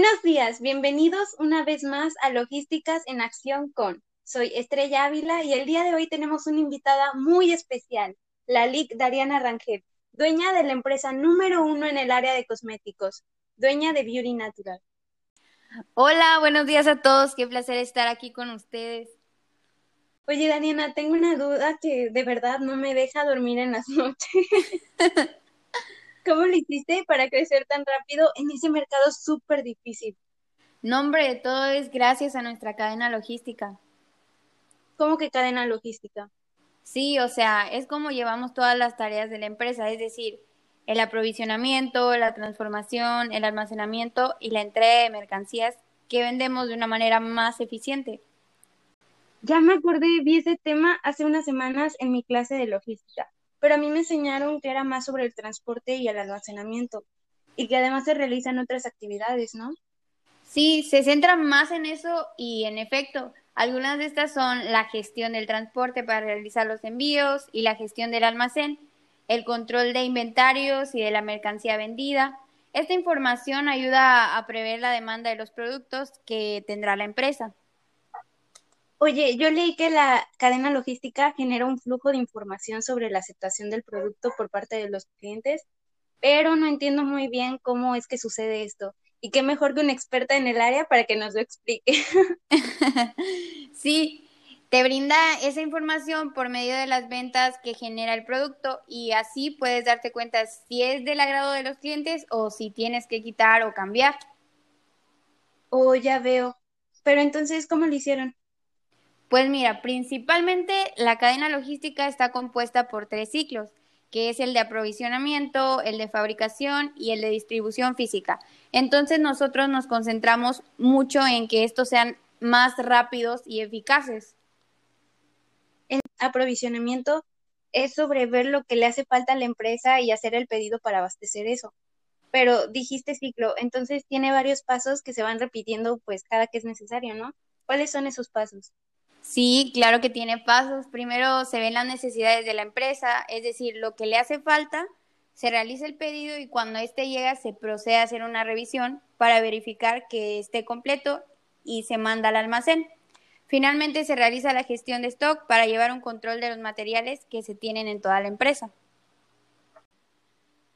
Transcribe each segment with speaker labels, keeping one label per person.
Speaker 1: Buenos días, bienvenidos una vez más a Logísticas en Acción con. Soy Estrella Ávila y el día de hoy tenemos una invitada muy especial, la LIC Dariana Rangel, dueña de la empresa número uno en el área de cosméticos, dueña de Beauty Natural.
Speaker 2: Hola, buenos días a todos, qué placer estar aquí con ustedes.
Speaker 1: Oye, Dariana, tengo una duda que de verdad no me deja dormir en las noches. ¿Cómo lo hiciste para crecer tan rápido en ese mercado súper difícil?
Speaker 2: No, hombre, todo es gracias a nuestra cadena logística.
Speaker 1: ¿Cómo que cadena logística?
Speaker 2: Sí, o sea, es como llevamos todas las tareas de la empresa, es decir, el aprovisionamiento, la transformación, el almacenamiento y la entrega de mercancías que vendemos de una manera más eficiente.
Speaker 1: Ya me acordé, vi ese tema hace unas semanas en mi clase de logística pero a mí me enseñaron que era más sobre el transporte y el almacenamiento y que además se realizan otras actividades, ¿no?
Speaker 2: Sí, se centra más en eso y en efecto, algunas de estas son la gestión del transporte para realizar los envíos y la gestión del almacén, el control de inventarios y de la mercancía vendida. Esta información ayuda a prever la demanda de los productos que tendrá la empresa.
Speaker 1: Oye, yo leí que la cadena logística genera un flujo de información sobre la aceptación del producto por parte de los clientes, pero no entiendo muy bien cómo es que sucede esto. Y qué mejor que una experta en el área para que nos lo explique.
Speaker 2: sí, te brinda esa información por medio de las ventas que genera el producto y así puedes darte cuenta si es del agrado de los clientes o si tienes que quitar o cambiar.
Speaker 1: Oh, ya veo. Pero entonces, ¿cómo lo hicieron?
Speaker 2: Pues mira, principalmente la cadena logística está compuesta por tres ciclos, que es el de aprovisionamiento, el de fabricación y el de distribución física. Entonces nosotros nos concentramos mucho en que estos sean más rápidos y eficaces.
Speaker 1: El aprovisionamiento es sobre ver lo que le hace falta a la empresa y hacer el pedido para abastecer eso. Pero dijiste ciclo, entonces tiene varios pasos que se van repitiendo pues cada que es necesario, ¿no? ¿Cuáles son esos pasos?
Speaker 2: Sí, claro que tiene pasos. Primero se ven las necesidades de la empresa, es decir, lo que le hace falta, se realiza el pedido y cuando éste llega se procede a hacer una revisión para verificar que esté completo y se manda al almacén. Finalmente se realiza la gestión de stock para llevar un control de los materiales que se tienen en toda la empresa.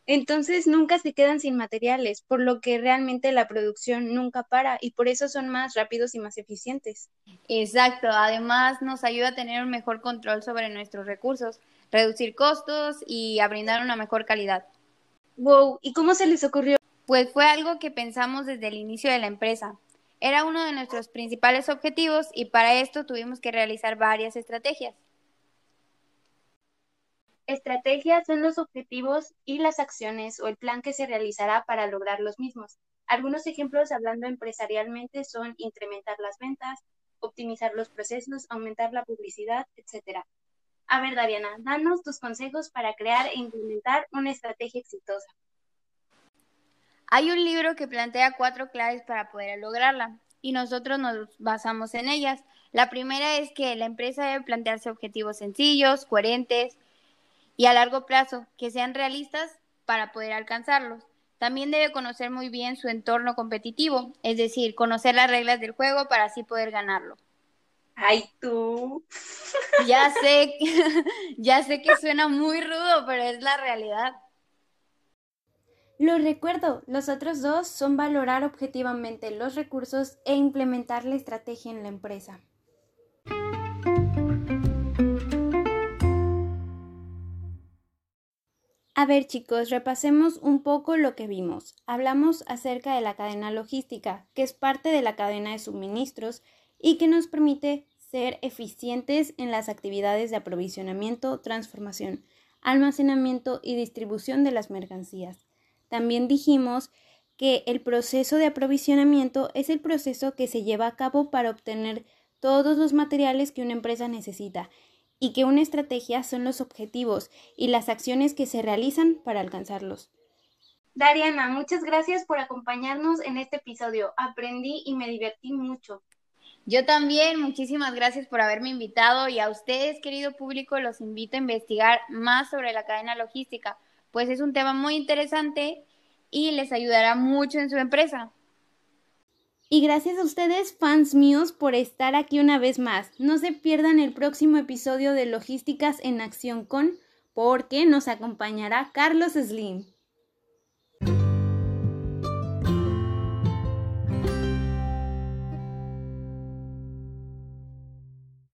Speaker 1: Entonces nunca se quedan sin materiales, por lo que realmente la producción nunca para y por eso son más rápidos y más eficientes.
Speaker 2: Exacto, además nos ayuda a tener un mejor control sobre nuestros recursos, reducir costos y a brindar una mejor calidad.
Speaker 1: Wow, ¿y cómo se les ocurrió?
Speaker 2: Pues fue algo que pensamos desde el inicio de la empresa. Era uno de nuestros principales objetivos y para esto tuvimos que realizar varias estrategias.
Speaker 1: Estrategias son los objetivos y las acciones o el plan que se realizará para lograr los mismos. Algunos ejemplos hablando empresarialmente son incrementar las ventas, optimizar los procesos, aumentar la publicidad, etc. A ver, Dariana, danos tus consejos para crear e implementar una estrategia exitosa.
Speaker 2: Hay un libro que plantea cuatro claves para poder lograrla y nosotros nos basamos en ellas. La primera es que la empresa debe plantearse objetivos sencillos, coherentes, y a largo plazo, que sean realistas para poder alcanzarlos. También debe conocer muy bien su entorno competitivo, es decir, conocer las reglas del juego para así poder ganarlo.
Speaker 1: Ay, tú.
Speaker 2: Ya sé, ya sé que suena muy rudo, pero es la realidad.
Speaker 1: Lo recuerdo, los otros dos son valorar objetivamente los recursos e implementar la estrategia en la empresa. A ver chicos, repasemos un poco lo que vimos. Hablamos acerca de la cadena logística, que es parte de la cadena de suministros y que nos permite ser eficientes en las actividades de aprovisionamiento, transformación, almacenamiento y distribución de las mercancías. También dijimos que el proceso de aprovisionamiento es el proceso que se lleva a cabo para obtener todos los materiales que una empresa necesita y que una estrategia son los objetivos y las acciones que se realizan para alcanzarlos. Dariana, muchas gracias por acompañarnos en este episodio. Aprendí y me divertí mucho.
Speaker 2: Yo también, muchísimas gracias por haberme invitado y a ustedes, querido público, los invito a investigar más sobre la cadena logística, pues es un tema muy interesante y les ayudará mucho en su empresa.
Speaker 1: Y gracias a ustedes, fans míos, por estar aquí una vez más. No se pierdan el próximo episodio de Logísticas en Acción con, porque nos acompañará Carlos Slim.